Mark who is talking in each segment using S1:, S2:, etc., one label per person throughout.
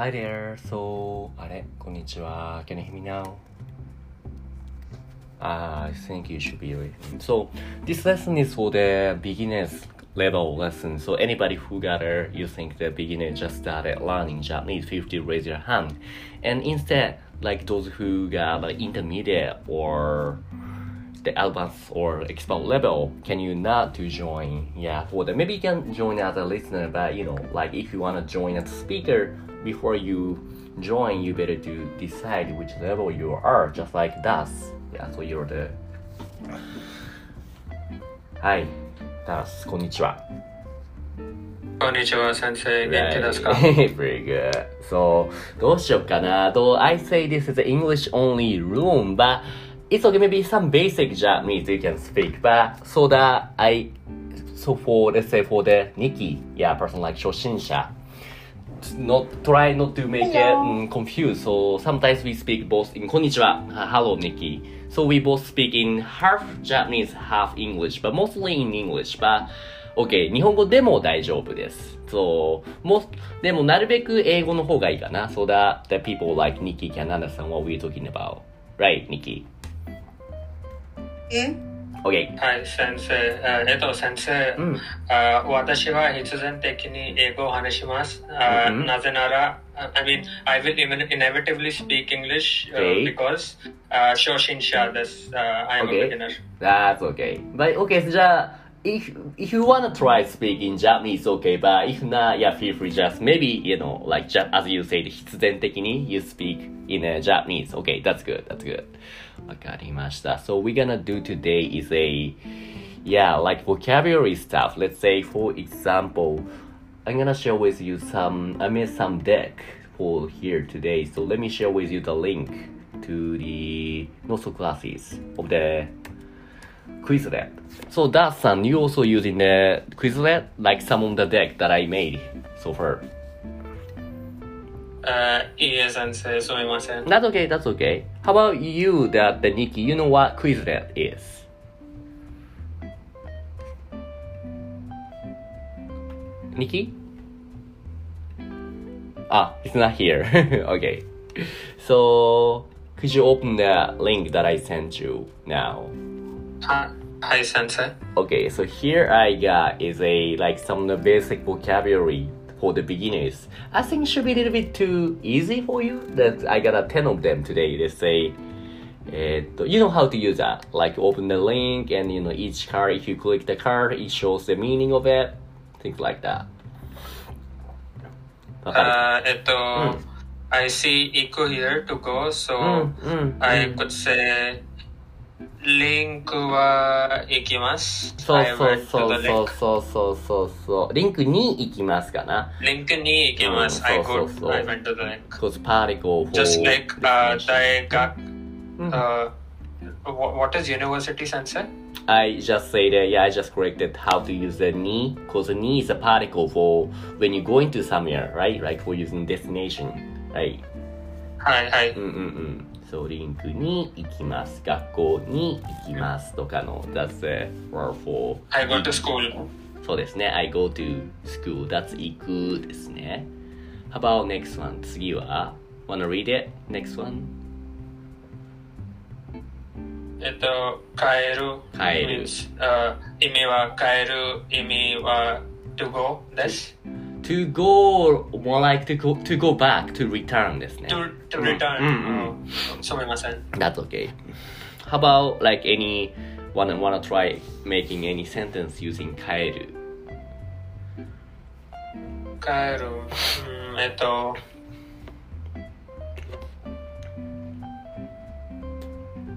S1: Hi there. So, あれこんにちは。Can you hear me now? Ah, I think you should be listening. So, this lesson is for the beginners level lesson. So, anybody who got a, you think the beginner just started learning Japanese, feel free to raise your hand. And instead, like those who got like intermediate or the advanced or expert level, can you not to join? Yeah, for the maybe you can join as a listener, but you know, like if you want to join as a speaker before you join, you better to decide which level you are, just like Das. Yeah, so you're the. はい、Das こんにちは。
S2: こんにちは、先生。元気ですか
S1: Very good. So, どうしようかな。Though I say this is an English only room, but it's okay, maybe some basic Japanese you can speak, but so that I, so for, let's say for the Nikki, yeah, person like 初心者, Not try not to make it mm, confused. So sometimes we speak both in こんにちは, uh, hello Nikki. So we both speak in half Japanese, half English, but mostly in English. But OK、日本語でも大丈夫です。そう、もでもなるべく英語の方がいいかな。So that the people like Nikki can understand what we're talking about. Right, Nikki?
S3: え。
S2: はい、先生。あえっと、先生、
S1: うん。
S2: あ私は必然的に英語を話します。あ
S1: うん
S2: なぜなら、I mean, I will even inevitably speak English、
S1: Okay.
S2: because、uh, 初心者です。Uh, I am
S1: Okay.
S2: a beginner.
S1: That's okay. But okay, じゃあ、if, if you wanna try speaking Japanese, okay, but if not, yeah, feel free just maybe, you know, like just as you said, 必然的に you speak in uh, Japanese. Okay, that's good, that's good. わかりました。So we're gonna do today is a, yeah, like vocabulary stuff. Let's say, for example, I'm gonna share with you some, I made some deck for here today. So let me share with you the link to the Noso classes of the Quizlet. So that son, you also using the Quizlet, like some of the deck that I made so far.
S2: uh, yes and.
S1: That's okay, that's okay. How about you, that the Nikki? You know what Quizlet is? Nikki? Ah, it's not here. okay. So, could you open the link that I sent you now?
S2: Hi, hi sensei.
S1: Okay, so here I got is a like some of the basic vocabulary for the beginners. I think should be a little bit too easy for you. That I got a 10 of them today. Let's say, uh, you know how to use that. Like open the link and you know each card, if you click the card, it shows the meaning of it. Things like that.
S2: Uh,
S1: ito, mm.
S2: I see echo here to go. So
S1: mm, mm,
S2: I hmm. could say リンクは行きます。
S1: そう
S2: I
S1: そう
S2: went
S1: そ
S2: to
S1: う
S2: the
S1: そう
S2: link.
S1: そうそうそうそう。リンクに行きますかな。
S2: リンクに行きます。
S1: うん
S2: I
S1: そうそう
S2: could,
S1: そう
S2: I went to the link.
S1: Because particle for
S2: Just like、uh,
S1: definition.
S2: 大学、
S1: うん
S2: uh, what, what is university sensei?
S1: I just say that, yeah, I just corrected how to use the ni, because the ni is a particle for when you go into somewhere, right? Like for using destination, right?
S2: はいはい。
S1: うんうんうん。 そう、リンクに行きます。学校に行きますとかの、that's the word for.
S2: I go to school.
S1: そうですね。I go to school. That's 行くですね。How about next one? 次は Wanna read it? Next one?
S2: えっと、帰る。
S1: 帰る
S2: means、uh, 意味は帰る、意味は to go です。
S1: To go, more like to go, to go back, to return ですね。
S2: to, to return.
S1: うんうん
S2: うんすみません。
S1: That's okay. How about like any wanna wanna try making any sentence using 帰る
S2: 帰る。うん、えっと、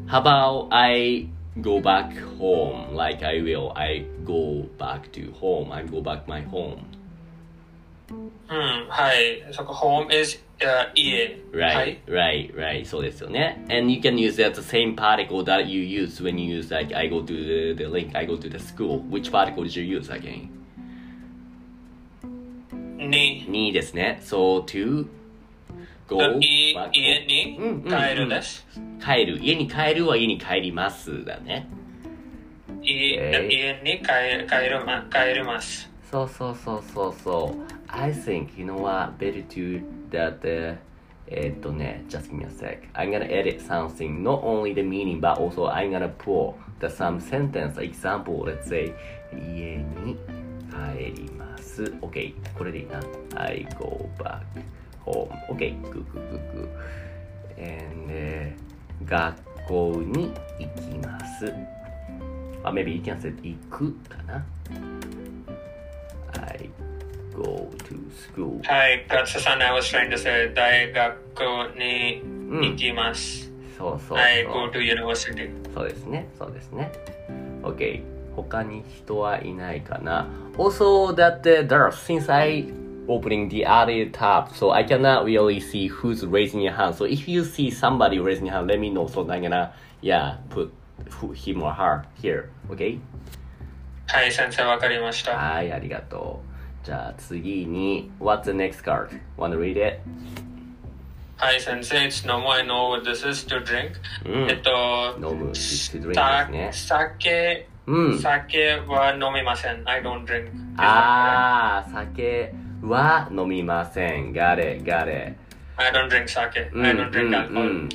S1: How about I go back home like I will I go back to home I go back my home
S2: うん、はい。そこ、home is、uh, 家。
S1: right
S2: はい。
S1: right right そうですよね and you can use that the same particle that you use when you use like I go to the, the link I go to the school which particle did you use again
S2: に、
S1: にですね so to go
S2: 家に帰るです。
S1: 帰る家に帰るは家に帰りますだね.
S2: 家に帰帰るます。
S1: そうそうそうそうそう。I think, you know what, better to that, uh, えっとね、just give me a sec. I'm gonna edit something, not only the meaning, but also I'm gonna pull the some sentence example. Let's say, 家に帰ります。OK, これでいいな。I go back home. OK, good, good, good, good. And, uh, 学校に行きます。あ、maybe you can say 行くかな。I go to school.
S2: はい、勝田さん、I was trying to say 大学に行きます。
S1: そうそうそう。
S2: I go to university.
S1: そうですね、そうですね。OK。他に人はいないかな Also, that uh, there, since I opening the other tab, so I cannot really see who's raising your hand. So if you see somebody raising your hand, let me know. So I'm gonna, yeah, put him or her here. OK?
S2: はい、先生、わかりました。
S1: はい、ありがとう。じゃあ次に、What's the next card? Wanna read it?
S2: はい、先生、It's no more I know what this is to drink.
S1: うん
S2: えっと、
S1: 飲む、to drink
S2: さ
S1: ですね。
S2: 酒、
S1: うん。
S2: 酒は飲みません。I don't drink.
S1: あー、酒は飲みません。Got it, got it.
S2: I don't drink 酒。
S1: うん
S2: I don't drink alcohol.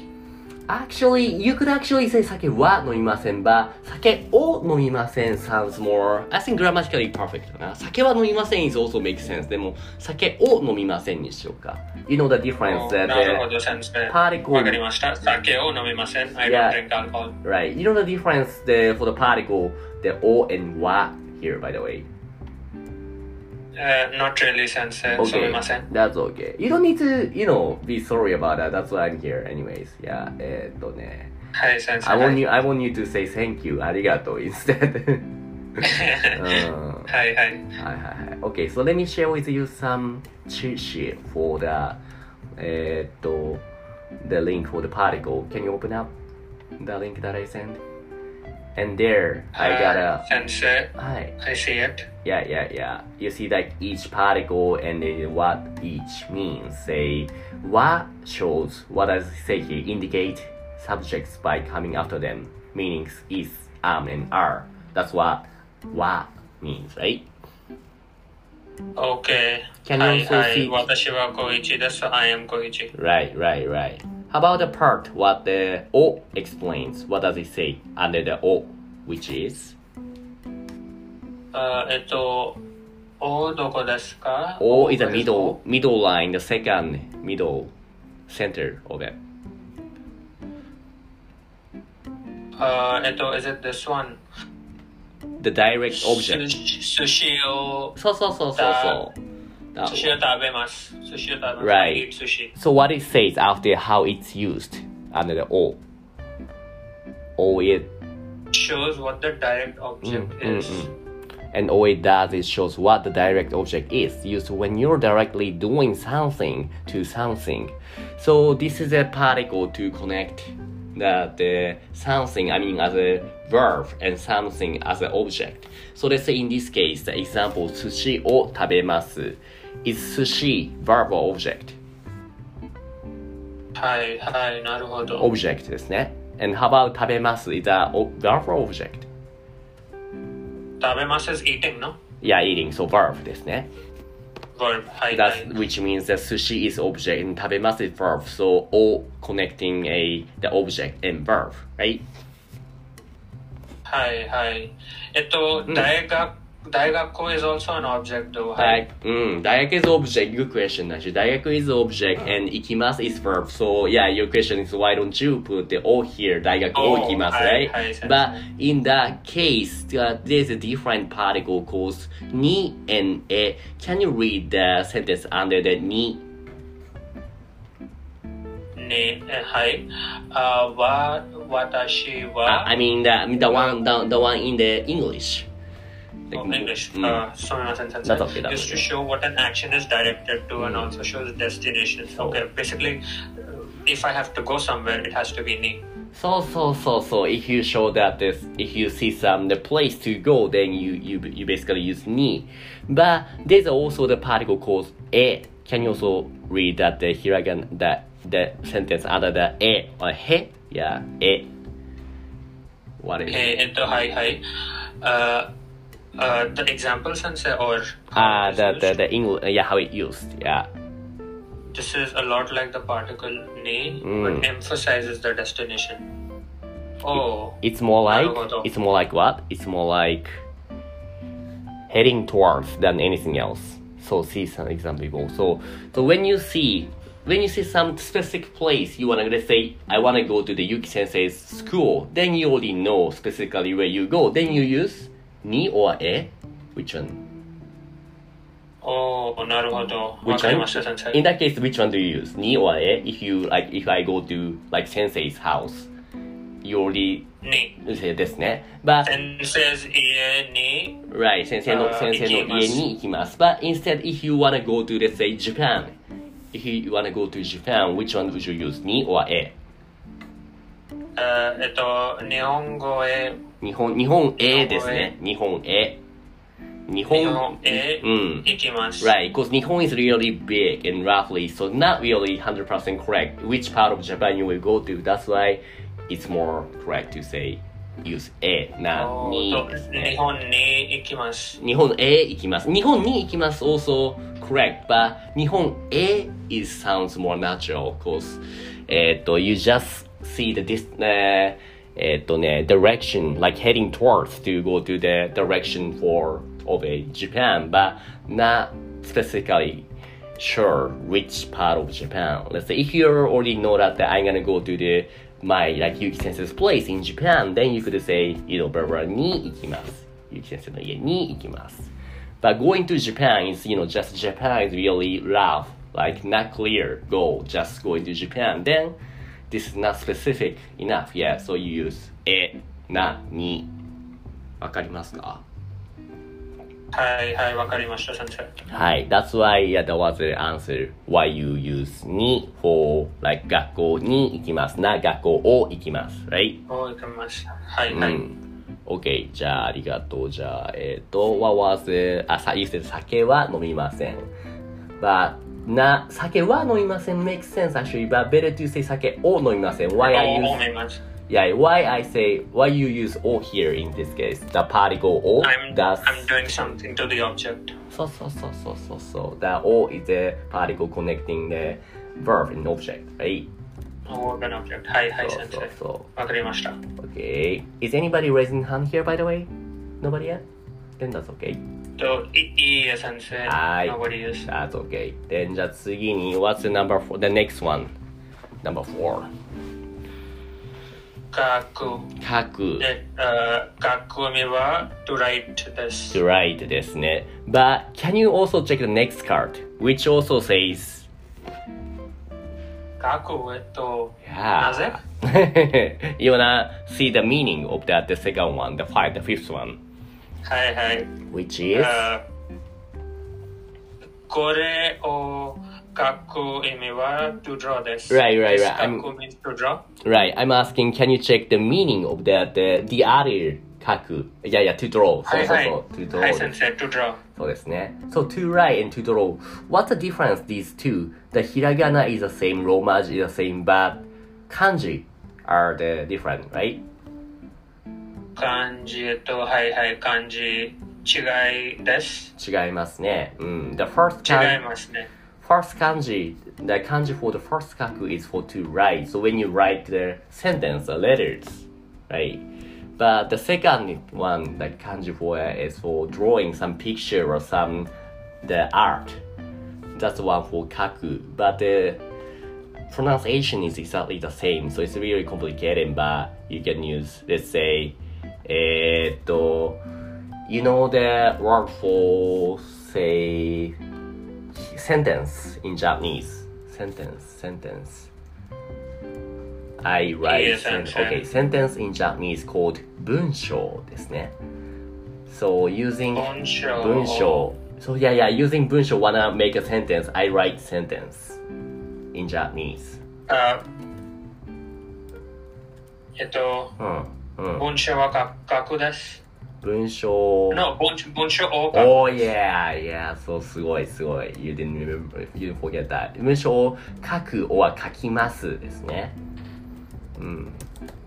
S1: Actually, you could actually say 酒は飲みません but 酒を飲みません sounds more, I think grammatically perfect かな。酒は飲みません is also makes sense. でも、酒を飲みませんにしようか。You know the difference
S2: お
S1: that
S2: なるほど、先生。
S1: particle-
S2: わかりました。酒を飲みません。I don't drink alcohol.
S1: right, you know the difference the, for the particle, the o and wa here by the way.
S2: Uh, not really, 先生。すみ
S1: Okay,
S2: ません。
S1: that's okay. You don't need to, you know, be sorry about that. That's why I'm here anyways. Yeah, えーっとね。
S2: はい、先生。
S1: I
S2: は
S1: want
S2: い
S1: you, I want you to say thank you, ありがとう instead. うん
S2: はいはい。
S1: はいはいはい。Okay, so let me share with you some cheat sheet for the, えーっと、the link for the particle. Can you open up the link that I sent? And there, I got a,
S2: 先生。
S1: はい。
S2: I see it.
S1: Yeah, yeah, yeah. You see like each particle and then what each means. Say, what shows, what does it say here? Indicate subjects by coming after them. Meanings is, am, and are. That's what what means, right?
S2: OK。
S1: Can you
S2: はい
S1: also
S2: はい。
S1: see-
S2: 私は小一です。I am 小一。
S1: Right, right, right. How about the part what the O explains? What does it say under the O, which is?
S2: あえっと、おどこですか
S1: O is the middle middle line, the second middle center of it.
S2: あえっと、is it this one?
S1: The direct
S2: 寿
S1: object.
S2: 司寿司を、
S1: そうそうそうそうそう。 That one. Right. So what it says after how it's used under the O. O it
S2: shows what the direct object
S1: mm, mm
S2: is.
S1: Mm, mm. And all it does is shows what the direct object is used when you're directly doing something to something. So this is a particle to connect that the something I mean as a verb and something as an object. So let's say in this case the example sushi o tabemasu is 寿司 verb or object?
S2: はいはい、なるほど。
S1: Object ですね。And how about 食べます is a o- verb or object?
S2: 食べます is eating, no?
S1: Yeah, eating, so verb ですね。
S2: verb. はいは
S1: That's
S2: い。
S1: which means that sushi is object and 食べます is verb. So all connecting a the object and verb, right?
S2: はいはい。えっと、大学、 Daigaku is also an object though.
S1: Dai- mm, Daigaku is object. Good question actually. Daigaku is object and ikimasu is verb. So yeah, your question is why don't you put the o here? Daigaku
S2: oh, ikimasu, right?
S1: But in that case, uh, there's a different particle called ni and e. Can you read the sentence under the ni?
S2: Ni, eh, uh, hi. Uh, wa, watashi
S1: wa.
S2: Uh,
S1: I mean the, the one the, the one in the English.
S2: Oh, English.
S1: うん
S2: あすみません、先生。
S1: That's okay, that's
S2: Just to
S1: okay.
S2: show what an action is directed to and also shows destination. Okay, basically, uh, if I have to go somewhere, it has to be me.
S1: So so so so if you show that this if you see some the place to go then you you you basically use ni. But there's also the particle called e. Can you also read that the hiragana the the sentence under the e or he? Yeah, e. What is
S2: えーえっと、はいはい。あ uh, the examples and say or
S1: ah the, the the English yeah how it used yeah.
S2: This is a lot like the particle ne
S1: mm.
S2: but emphasizes the destination. Oh.
S1: it, it's more like it's more like what? It's more like heading towards than anything else. So see some example so so when you see when you see some specific place you wanna say I wanna go to the Yuki sensei's school then you already know specifically where you go. Then you use ni or e. Which one?
S2: oh, なるほど。
S1: Which
S2: わかり
S1: one?
S2: ました、先生。
S1: In that case, which one do you use? Ni or e? If you, like, if I go to, like, sensei's house, you already
S2: に。
S1: say ですね。But,
S2: Sense's 家に、
S1: Right, 先生の、先生の家に行きます。But instead, if you wanna go to, let's say, Japan, if you wanna go to Japan, which one would you use? に or え
S2: っと、日本語へ、
S1: 日本、日本へですね。日本へ。日本
S2: 日本へ
S1: うん。
S2: 行きます。
S1: Right, because Nihon is really big and roughly, so not really 100% correct which part of Japan you will go to. That's why it's more correct to say use えな
S2: お
S1: にですね
S2: 日。本に行きます。
S1: 日本へ行きます。日本に行きます also correct, but 日本へ is sounds more natural because えっと you just see the dis ねえっとね direction like heading towards to go to the direction for of a Japan, but not specifically sure which part of Japan. Let's say if you already know that, that I'm gonna go to the my like Yuki sensei's place in Japan, then you could say 井戸 blah blah に行きます。Yuki sensei の家に行きます。But going to Japan is, you know, just Japan is really rough, like not clear goal, just going to Japan. Then this is not specific enough, yeah, so you use え、な、に。わかりますか
S2: はいはい、わかりました、先生。
S1: はい。That's why yeah, that was the answer. Why you use に for like 学校に行きます。な、学校を行きます。Right?
S2: お行きます。はい、はい。
S1: うん。OK。じゃあ、ありがとう。じゃあ、えっ、と、what was あ、さ、you said 酒は飲みません。But, な、酒は飲みません makes sense actually, but better to say 酒を飲みません。Why I
S2: お
S1: use,
S2: 思います。
S1: yeah, why I say, why you use o here in this case? The particle o,
S2: I'm,
S1: that's,
S2: I'm doing something to the object.
S1: そうそうそうそうそうそう。The o is a particle connecting the verb and object, right?
S2: Oh, an object. はいはい、
S1: そう
S2: 先生。
S1: そうそ
S2: わかりました。
S1: う。Okay. Is anybody raising hand here, by the way? Nobody yet? Then that's okay.
S2: と、いいいえ、先生。
S1: はい
S2: Nobody is.
S1: That's okay. Then じゃあ次に、What's the number four? The next one. Number four.
S2: 書く。
S1: 書く。
S2: で、あ書く意味は to write です。
S1: to write ですね。But can you also check the next card, which also says,
S2: 書く、えっと、
S1: yeah.
S2: なぜ
S1: you wanna see the meaning of that, the second one, the five, the fifth one,
S2: はいはい。
S1: which is,
S2: あこれを書く意味は to draw です。
S1: Right, right, right.
S2: 書
S1: I'm-
S2: く means to draw.
S1: right, I'm asking, can you check the meaning of that, the, the other 書く。いやいや、to draw. そうそう
S2: はいはい。
S1: そう。to
S2: はい
S1: draw
S2: 先生、to draw。
S1: そうですね。So to write and to draw, what's the difference these two? The hiragana is the same, romaji is the same, but kanji are the different, right?
S2: 漢字、えっと、はいはい、漢字、違いです。
S1: 違いますね。うん。The first
S2: 違い
S1: kanji,
S2: ますね。
S1: first kanji, the kanji for the first kaku is for to write. So when you write the sentence, the letters, right? But the second one, the kanji for it is for drawing some picture or some the art. That's the one for kaku. But the pronunciation is exactly the same, so it's really complicated. But you can use, let's say, えーっと you know the word for say sentence in Japanese. Sentence, sentence. I write
S2: Yes,
S1: sen-
S2: I'm sure.
S1: okay, sentence in Japanese called 文章ですね。So using
S2: 文章。
S1: 文章 So yeah, yeah, using 文章 wanna make a sentence, I write sentence in Japanese.
S2: あえっと、
S1: うん、うん。
S2: 文章は書書くです。
S1: 文章
S2: No, 文文章を書く。
S1: Oh yeah, yeah, そうすごいすごい。You didn't remember, you forget that. 文章を書く or 書きますですね。うん。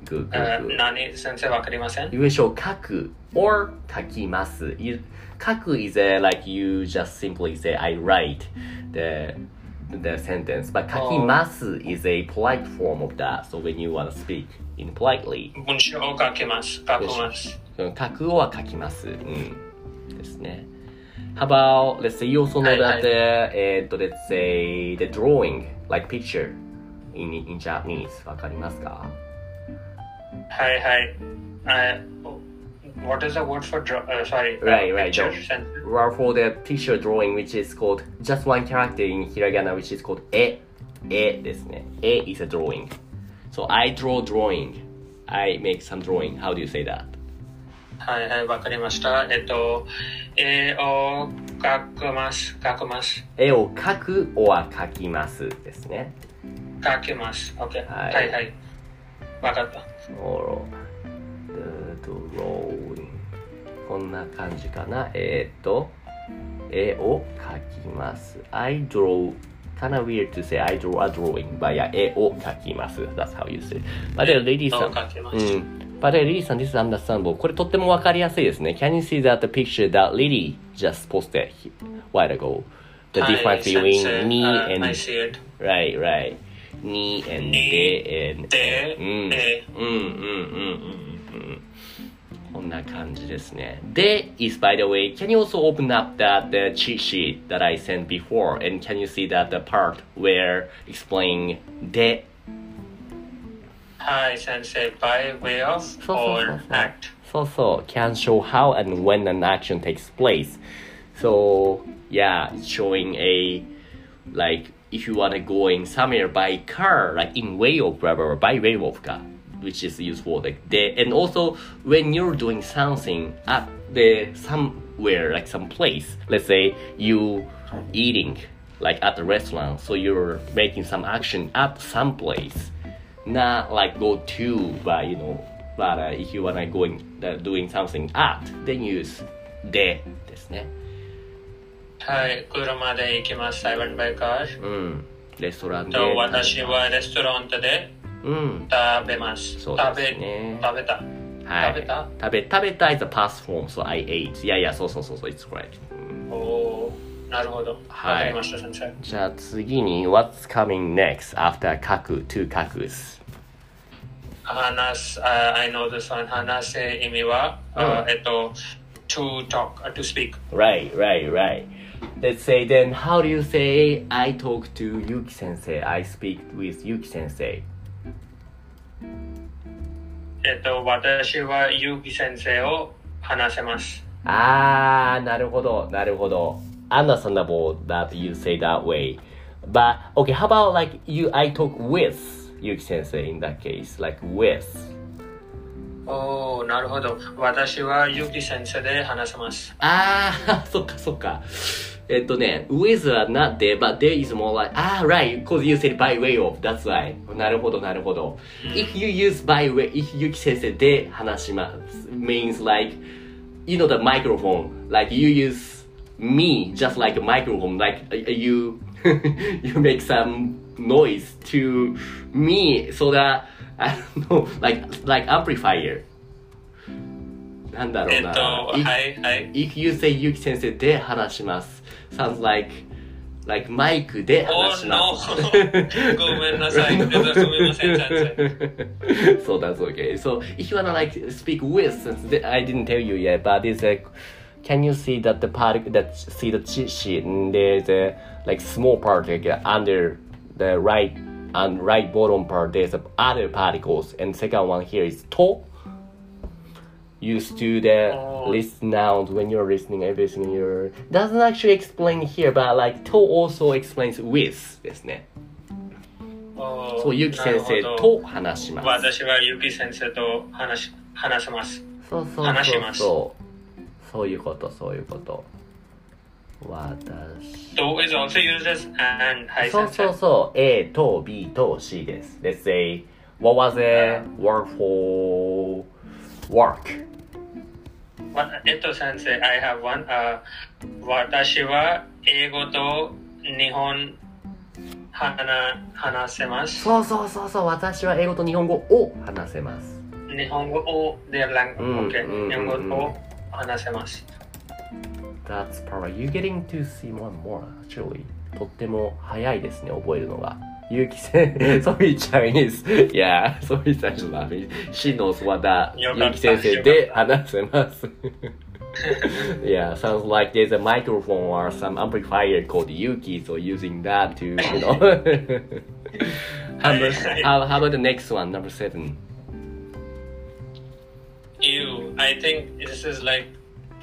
S1: good,
S2: あ
S1: good, good.
S2: 何先生わかりません
S1: You will show 書く or 書きます。You, 書く is a, like you just simply say I write the the sentence, but 書きます is a polite form of that. So when you want to speak in politely,
S2: 文章を書きます。書きます。
S1: 書くは書きます。うん。ですね。How about, let's say you also know that
S2: い
S1: the, えーっと、let's say the drawing, like picture in, in Japanese わかりますか
S2: はいはい。あ What is the word for draw? Uh, sorry. uh,
S1: Right, right,
S2: picture?
S1: Or for the picture drawing which is called just one character in hiragana which is called ええですね。え is a drawing. So I draw drawing. I make some drawing. How do you say that?
S2: はいはい、わかりました。えっと、絵を描きます。描きます。
S1: 絵を描く or 描きますですね。
S2: 描きます。OK。
S1: は
S2: はいいはい。わかった。
S1: The drawing こんな感じかなえーっと絵を描きます I draw kinda weird to say I draw a drawing but yeah 絵を描きます that's how you say but then lady さんうん but then lady さん this is understandable これとってもわかりやすいですね Can you see that the picture that Lily just posted a while ago the
S2: はい
S1: difference between me
S2: Uh,
S1: and
S2: I see it.
S1: right right me and
S2: に
S1: they and
S2: で、
S1: うん
S2: え
S1: うんうんうんうんうんこんな感じですね。で is by the way, can you also open up that the cheat sheet that I sent before and can you see that the part where explaining で
S2: はい、先生。by way of
S1: そうそうそう
S2: or
S1: そう
S2: act.
S1: そうそう can show how and when an action takes place. So yeah, it's showing a like if you wanna go in somewhere by car, like in way of blah blah blah, by way of car, which is used for like the and also when you're doing something at the somewhere like some place, let's say you eating like at the restaurant, so you're making some action at some place, not like go to, but you know, but uh, if you wanna go in uh, doing something at, then use でですね。
S2: はい、車で行きます。I went by car.
S1: うん。レストランで。
S2: と私はレストランで
S1: うん。
S2: 食べます。
S1: そう
S2: 食べ
S1: ですね
S2: 食べた。
S1: はい。
S2: 食べた
S1: 食べ、食べた is a past form, so I ate. いやいや、そうそうそうそう、it's correct. うん
S2: おーなるほど。わ
S1: はい
S2: かりました、先生。
S1: じゃあ次に、what's coming next after 書く to 書くす。
S2: 話す、uh, I know this one. 話せ意味は、
S1: うん
S2: あえっと、to talk, uh, to speak.
S1: Right, right, right. Let's say then, how do you say I talk to Yuki sensei? I speak with Yuki sensei.
S2: えっと、私はゆうき先生を話せます。
S1: あー、なるほど、なるほど。Understandable that you say that way. But, okay, how about like you, I talk with Yuki sensei in that case? Like with.
S2: おおなるほど。私はゆうき先生で話せます。
S1: あー、そっかそっか。えっとね、with は not there, but there is more like, ah, right, because you said by way of, that's why. なるほど、なるほど。If you use by way, if ゆき先生で話します、means like, you know the microphone, like you use me just like a microphone, like uh, you, you make some noise to me so that, I don't know, like, like amplifier. なんだろ
S2: えっ
S1: うな。
S2: と、はいはい。
S1: If you say ゆき先生で話します。sounds like, like マイクで話します。
S2: Oh, no. ごめんなさいすみません先
S1: そうだ、そう okay. So, if you wanna like speak with, since the- I didn't tell you yet, but there's a, can you see that the part, that see the cheat sheet, and there's a like small particle under the right, and right bottom part, there's a other particles, and second one here is to. Used to the
S2: Oh.
S1: list nouns when you're listening everything you're doesn't actually explain here but like to also explains with ですね
S2: おー
S1: そうゆき先生
S2: なるほど
S1: と話します
S2: 私はゆき先生と話し話せます。
S1: そうそうそう
S2: 話します
S1: そうそういうことそういうこと私
S2: To is also used as and. はい、
S1: そう
S2: 先生。
S1: そうそう A と B と C です Let's say what was the word for work
S2: わ えっと、先生、I have one. あ私は英語と日本話話せます。
S1: そうそうそうそう私は英語と日本語を話せます
S2: 日本語を their language、
S1: うん
S2: OK、
S1: うん
S2: 日本
S1: うん
S2: 語を話せます。
S1: That's perfect. You getting to see more and more actually. とっても早いですね、覚えるのが。Yuki said, sorry Chinese. Yeah, sorry, that's laughing. She knows what that Yuki sensei did. yeah, sounds like there's a microphone or some amplifier called Yuki, so using that to, you know. how, about, how, how about the next one, number seven?
S2: Ew, I think this is like,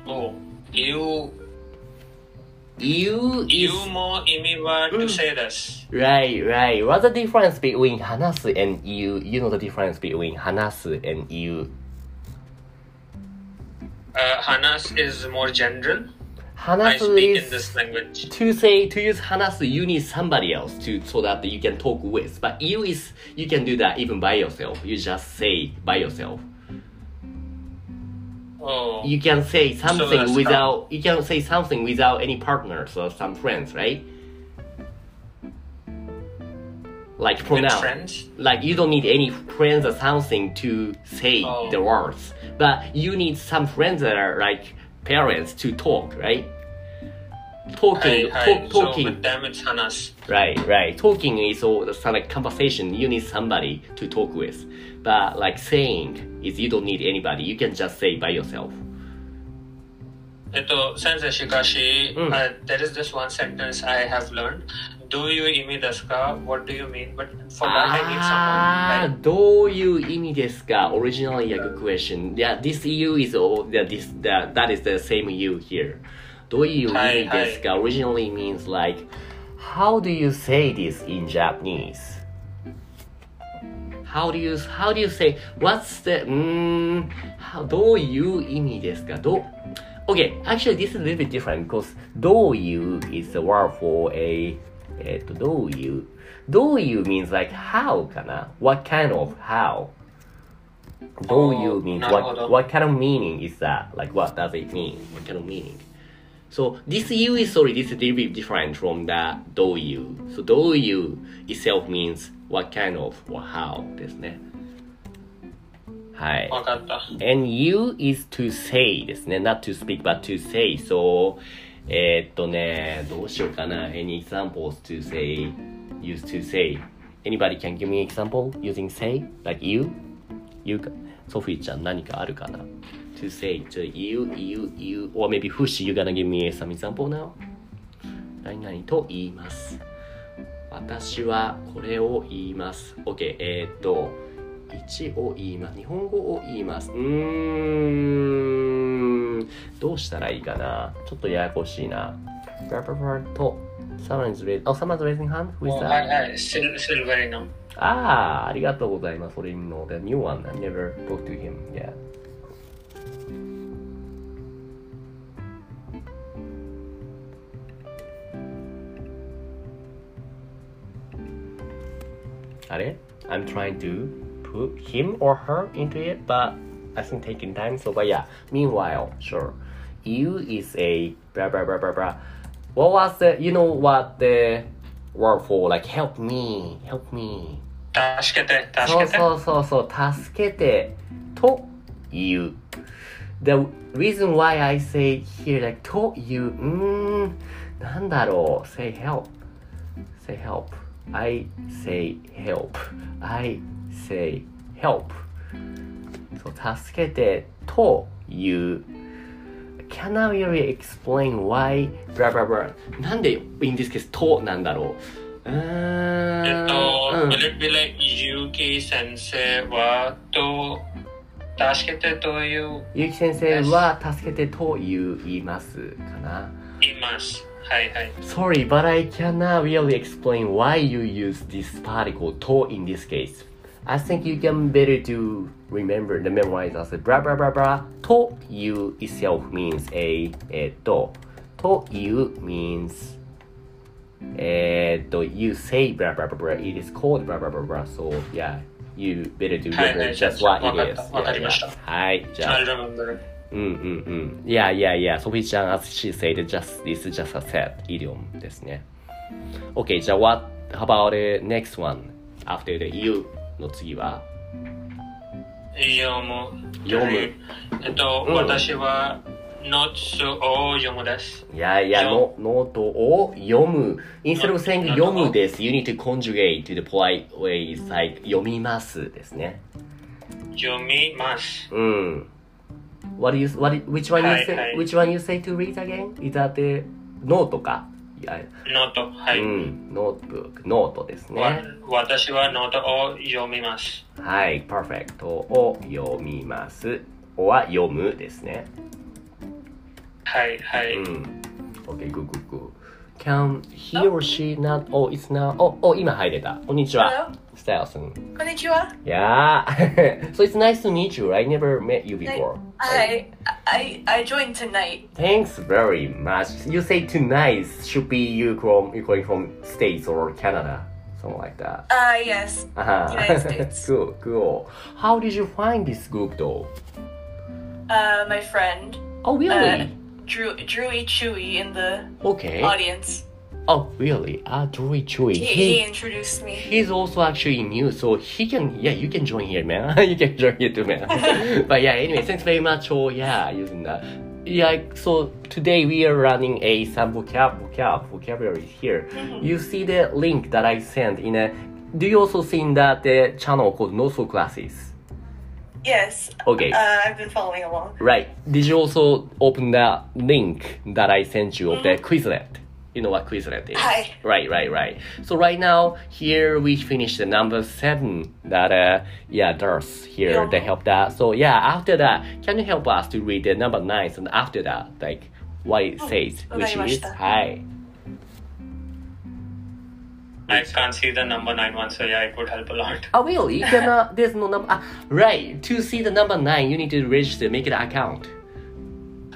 S2: oh, ew
S1: You is
S2: you も意味は to say this.
S1: Right, right. What's the difference between 話す and you? You know the difference between 話す and you.
S2: Uh, Hanas is more general. I
S1: 話す
S2: speak in
S1: is
S2: this language.
S1: to say to use 話す you need somebody else to so that you can talk with. But you is you can do that even by yourself. You just say by yourself.
S2: Oh,
S1: You can say something
S2: that's
S1: without you can say something without any partners or some friends, right? Like pronoun. like you don't need any friends or something to say
S2: Oh.
S1: the words but you need some friends that are like parents to talk right talking
S2: Hi, hi.
S1: talk,
S2: So
S1: talking
S2: with them it's Hanas.
S1: right right talking is all the some like conversation you need somebody to talk with but like saying is you don't need anybody you can just say by yourself
S2: えっと、先生しかし、
S1: うん
S2: uh, there is this one sentence I have learned. Do you 意味ですか What do you mean? But for that I need
S1: あ
S2: someone.
S1: ーどういう意味ですか Originally a good question. Yeah, this you is all yeah, this that that is the same you here. どういう意味ですか Originally means like how do you say this in Japanese? How do you how do you say what's the うーん how どういう意味ですかどう Okay, actually this is a little bit different because どういう is the word for a えっとどういうどういう means like how かな What kind of how? どういう means
S2: なるほ
S1: what,
S2: ど
S1: what kind of meaning is that? Like what does it mean? What kind of meaning? So this you is sorry, this is a little bit different from the どういう So どういう itself means what kind of or how ですね。はい。
S2: わかった。
S1: And you is to say ですね。not to speak but to say. So, えーっとね、どうしようかな。Any examples to say, use to say. Anybody can give me an example using say? Like you? You かソフィーちゃん何かあるかな to say to you, you, you, or maybe who she you gonna give me と言います。私はこれを言います。OK、えっと、1を言います。日本語を言います。うん、どうしたらいいかな？ちょっとややこしいな。と、あ、あ、りがとうございます。それの、the new one, あれ I'm trying to put him or her into it, but I think taking time. So, but yeah. Meanwhile, sure. You is a blah blah blah blah blah. What was the? You know what the word for like help me, help me.
S2: 助けて、助
S1: そう
S2: けて。
S1: そうそうそう、助けてという The reason why I say here like といううーんなんだろう say help say help I say help. I say help. 助けてという。Can I really explain why? ブラブラブラなんで in this case となんだろう？
S2: えっと、ゆうき先生はと助けてという。
S1: ゆうき先生は助けてという言いますかな。
S2: います。はいはい。
S1: Sorry, but I cannot really explain why you use this particle to in this case. I think you can better to remember the memorize as a blah blah blah blah. To you itself means a えっと to you means えっと you say blah blah blah blah. It is called blah blah blah blah. So yeah, you better to
S2: はい
S1: remember
S2: はい
S1: just what
S2: わか
S1: it
S2: った
S1: is.
S2: わか
S1: Yeah,
S2: りました
S1: yeah. はい、じゃあ うんうんうん。いやいやいや、ソフィちゃん、アスシー、セイ、ジャス、ディス、ジャス、アセッド、イオンですね。OK、じゃあ、what about the next one? After the you の次は？
S2: 読む。
S1: 読む。
S2: えっと、
S1: うん、
S2: 私は、ノートを読むです。
S1: いやいや、ノートを読む。Instead of 読むです。You ト conjugate to the polite way, it's like 読みますですね。
S2: 読みます。
S1: うん。What do you, what, which one you
S2: はい
S1: say,
S2: はい
S1: which one you say to read again? Is that the ノートか
S2: ノート。はい。
S1: うん。ノートブック、ノートです
S2: わ
S1: ね。
S2: 私はノートを読みます。
S1: はい、perfect を読みます。おは読むですね。
S2: はい、はい。
S1: うん。OK, good, good, good. Can he or she not, oh, it's not, お、お、今入れた。こんにちは。Stelson.
S3: Konnichiwa.
S1: Yeah. so it's nice to meet you. I never met you before.
S3: I I I joined tonight.
S1: Thanks very much. You say tonight should be you from you going from States or Canada. Something like that.
S3: Uh yes.
S1: Uh-huh.
S3: United States.
S1: cool, cool. How did you find this group though?
S3: Uh my friend.
S1: Oh really?
S3: Uh, Drew Drewy Chewy in the
S1: okay.
S3: audience.
S1: Oh really? Ah, Drewy Chewy.
S3: He,
S1: He,
S3: introduced me.
S1: he's also actually new, so he can. Yeah, you can join here, man. you can join here too, man. but yeah, anyway, thanks very much for yeah using that. Yeah, so today we are running a some vocab vocab vocabulary here. You see the link that I sent in a. Do you also see in that the channel called Noso Classes?
S3: Yes.
S1: Okay.
S3: Uh, I've been following along.
S1: Right. Did you also open the link that I sent you of the Quizlet? you know what Quizlet is.
S3: Hi.
S1: Right, right, right. So right now, here we finish the number seven that, uh, yeah, there's here.
S3: Yeah.
S1: They help that. So yeah, after that, can you help us to read the number nine and after that, like what it oh, says, which is hi.
S2: I can't see the number nine one, so yeah, it would help a lot.
S1: Oh really? You uh, there's no number. Uh, right. To see the number nine, you need to register, make an account.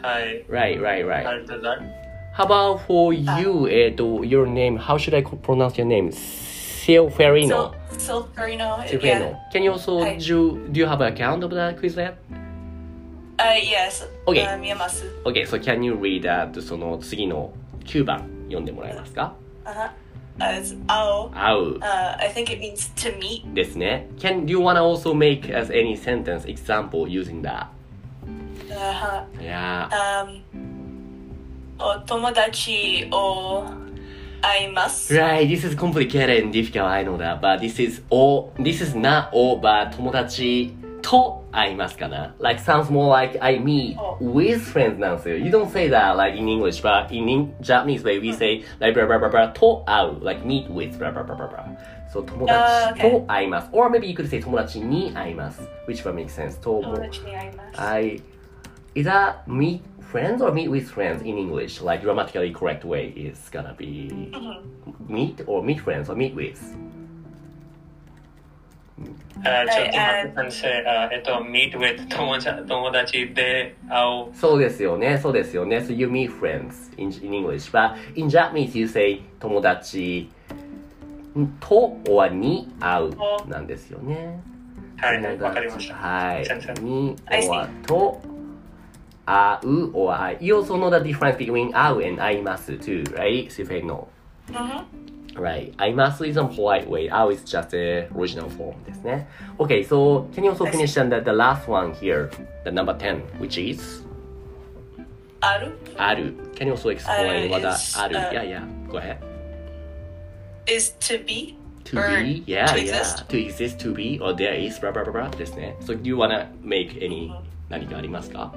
S2: Hi.
S1: Right, right, right.
S2: I'll do that.
S1: How about for you, えっと、your name, how should I pronounce your name? Silferino.
S3: Sil Silverino.
S1: Silferino.
S3: Yeah.
S1: Can you also
S3: Hi.
S1: do, do you have an account of that Quizlet?
S3: Uh yes.
S1: Okay.
S3: Uh, Miyamasu.
S1: Okay, so can you read that その次の9番読んでもらえますか
S3: Uh-huh. Uh, it's ao.
S1: 会う
S3: Uh, I think it means to meet.
S1: ですね。Can, do you wanna also make as any sentence example using that?
S3: Uh-huh.
S1: Yeah.
S3: Um, お友達を会います。
S1: Right, this is complicated and difficult, I know that, but this is all, this is not all, but 友達と会いますかな Like sounds more like I meet
S3: Oh.
S1: with friends なんですよ。You don't say that like in English, but in, in Japanese way we say like blah blah blah blah と会う like meet with blah blah blah blah blah. So 友達
S3: Ah, okay.
S1: と会います。Or maybe you could say 友達に会います。Which one makes sense? と
S3: 友達に会います。
S1: That meet friends or meet with friends in English? Like grammatically correct way is gonna be meet or meet friends or meet with.
S2: Uh, ちょっと
S3: はい
S2: 待って先生、uh, えっと、meet with 友達友達で会う。
S1: そうですよね、そうですよね。So you meet friends in, in English. But in Japanese you say 友達と or に会うなんですよね。
S2: はい、わかりました。
S1: はい。に
S3: I see.
S1: or と 会う or 会う。You also know the difference between 会う and 会います too, right? So if you know.
S3: Mhm.
S1: Right. 会います is a polite way. 会う is just the original form ですね。Okay, so can you also
S3: I see.
S1: finish the, the last one here, the number 10, which is
S3: ある
S1: ある。Can you also explain
S3: Uh,
S1: what that
S3: is,
S1: ある
S3: uh,
S1: Yeah, yeah. Go ahead.
S3: is to be.
S1: To
S3: or
S1: be, yeah,
S3: to
S1: yeah.
S3: exist.
S1: To exist, to be, or there is, blah, blah, blah, blah ですね。So do you wanna make any 何かありますか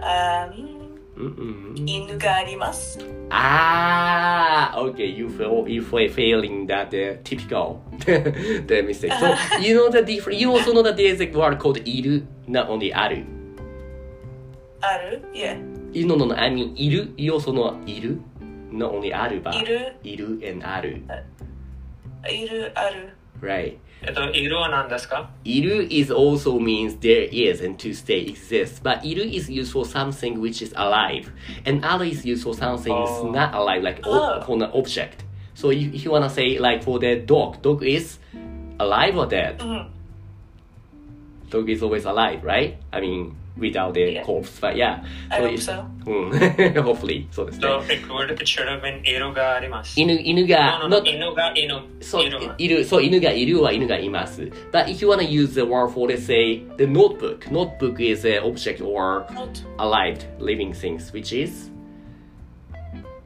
S3: Um,
S1: うんうん。
S3: 犬があります。
S1: Ah, okay. You feel you feel failing that uh, typical the mistake. So you know the different. You also know that there is a word called いる not only ある。
S3: ある Yeah.
S1: You know, no, no. I mean いる。You also know いる not only ある but
S3: いる
S1: いる and ある。
S3: いるある。
S1: Right.
S2: えっと、色は何ですか
S1: いる is also means there is and to stay exists. But いる is used for something which is alive. And ある is used for something is
S2: Oh.
S1: not alive, like o-
S3: Oh.
S1: for an object. So if, if you wanna say like for the dog, dog is alive or dead?
S3: うん。
S1: Dog is always alive, right? I mean, without the
S3: Yeah.
S1: corpse. But yeah.
S3: I hope
S1: you-
S3: so.
S1: うん。hopefully. そうですね。
S2: So it would, it should have been 犬があります。
S1: 犬、犬が、
S2: No, no, no,
S1: not-
S2: 犬が犬。
S1: そう
S2: 犬が、
S1: いる、そう、犬がいるは犬がいます。But if you wanna use the word for, let's say, the notebook. Notebook is an object or
S3: Not
S1: alive, living things, which is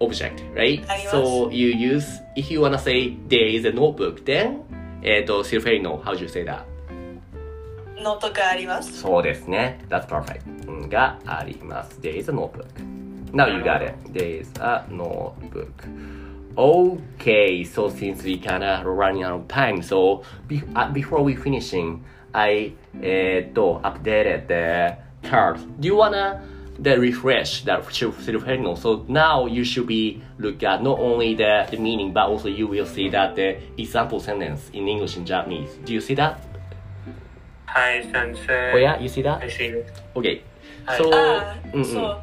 S1: object, right?
S3: あります
S1: So you use, if you wanna say there is a notebook, then, えっと、シルフェリノ、how do you say that?
S3: ノートがあります。
S1: そうですね。That's perfect. うんがあります。There is a notebook. Now you got it. There is a notebook. Okay, so since we kinda running out of time, so be, uh, before we finishing, I えーっと updated the card. Do you wanna the refresh that Silverino? So now you should be look at not only the, the meaning, but also you will see that the example sentence in English and Japanese. Do you see that?
S2: はい、先生。
S1: Oh yeah, you see that?
S2: I see it.
S1: Okay.
S2: はい
S1: So,
S3: ああ、
S1: mm-mm.
S3: そう。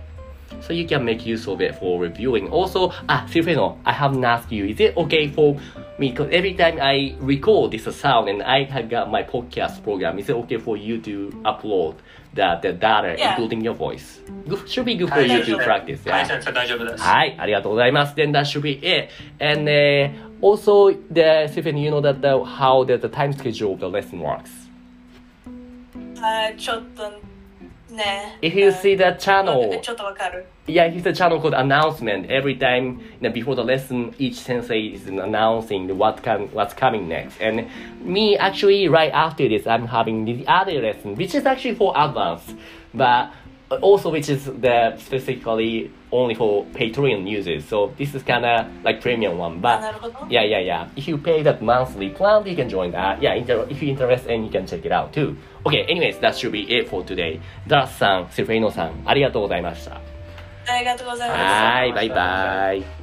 S1: so you can make use of it for reviewing. Also, ah, Silvino, I haven't asked you, is it okay for me? Because every time I record this sound and I have got my podcast program, is it okay for you to upload the, the data,
S3: Yeah.
S1: including your voice? Good, should be good for
S2: はい
S1: you
S2: 先
S1: to
S2: 生
S1: practice.
S2: はい、
S1: Yeah.
S2: 先生大丈夫です。
S1: はい、ありがとうございます。Then that should be it. And uh, also, the Silvino, you know that the, how the, the time schedule of the lesson works.
S3: あーちょっとね。
S1: If you see the channel,
S3: ちょっとわかる。
S1: Yeah, he's a channel called announcement. Every time you know, before the lesson, each sensei is announcing what can what's coming next. And me actually right after this, I'm having the other lesson, which is actually for advanced, but also which is the specifically only for Patreon users. So this is kind of like premium one.
S3: あな
S1: But
S3: るほど。
S1: yeah, yeah, yeah. If you pay that monthly plan, you can join that. Yeah, inter- if you're interested, and you can check it out too. Okay, anyways, that should be it for today. ダラスさん、セフェイノさん、ありがとうございました。
S3: ありがとうございます。
S1: はい、バイバイ。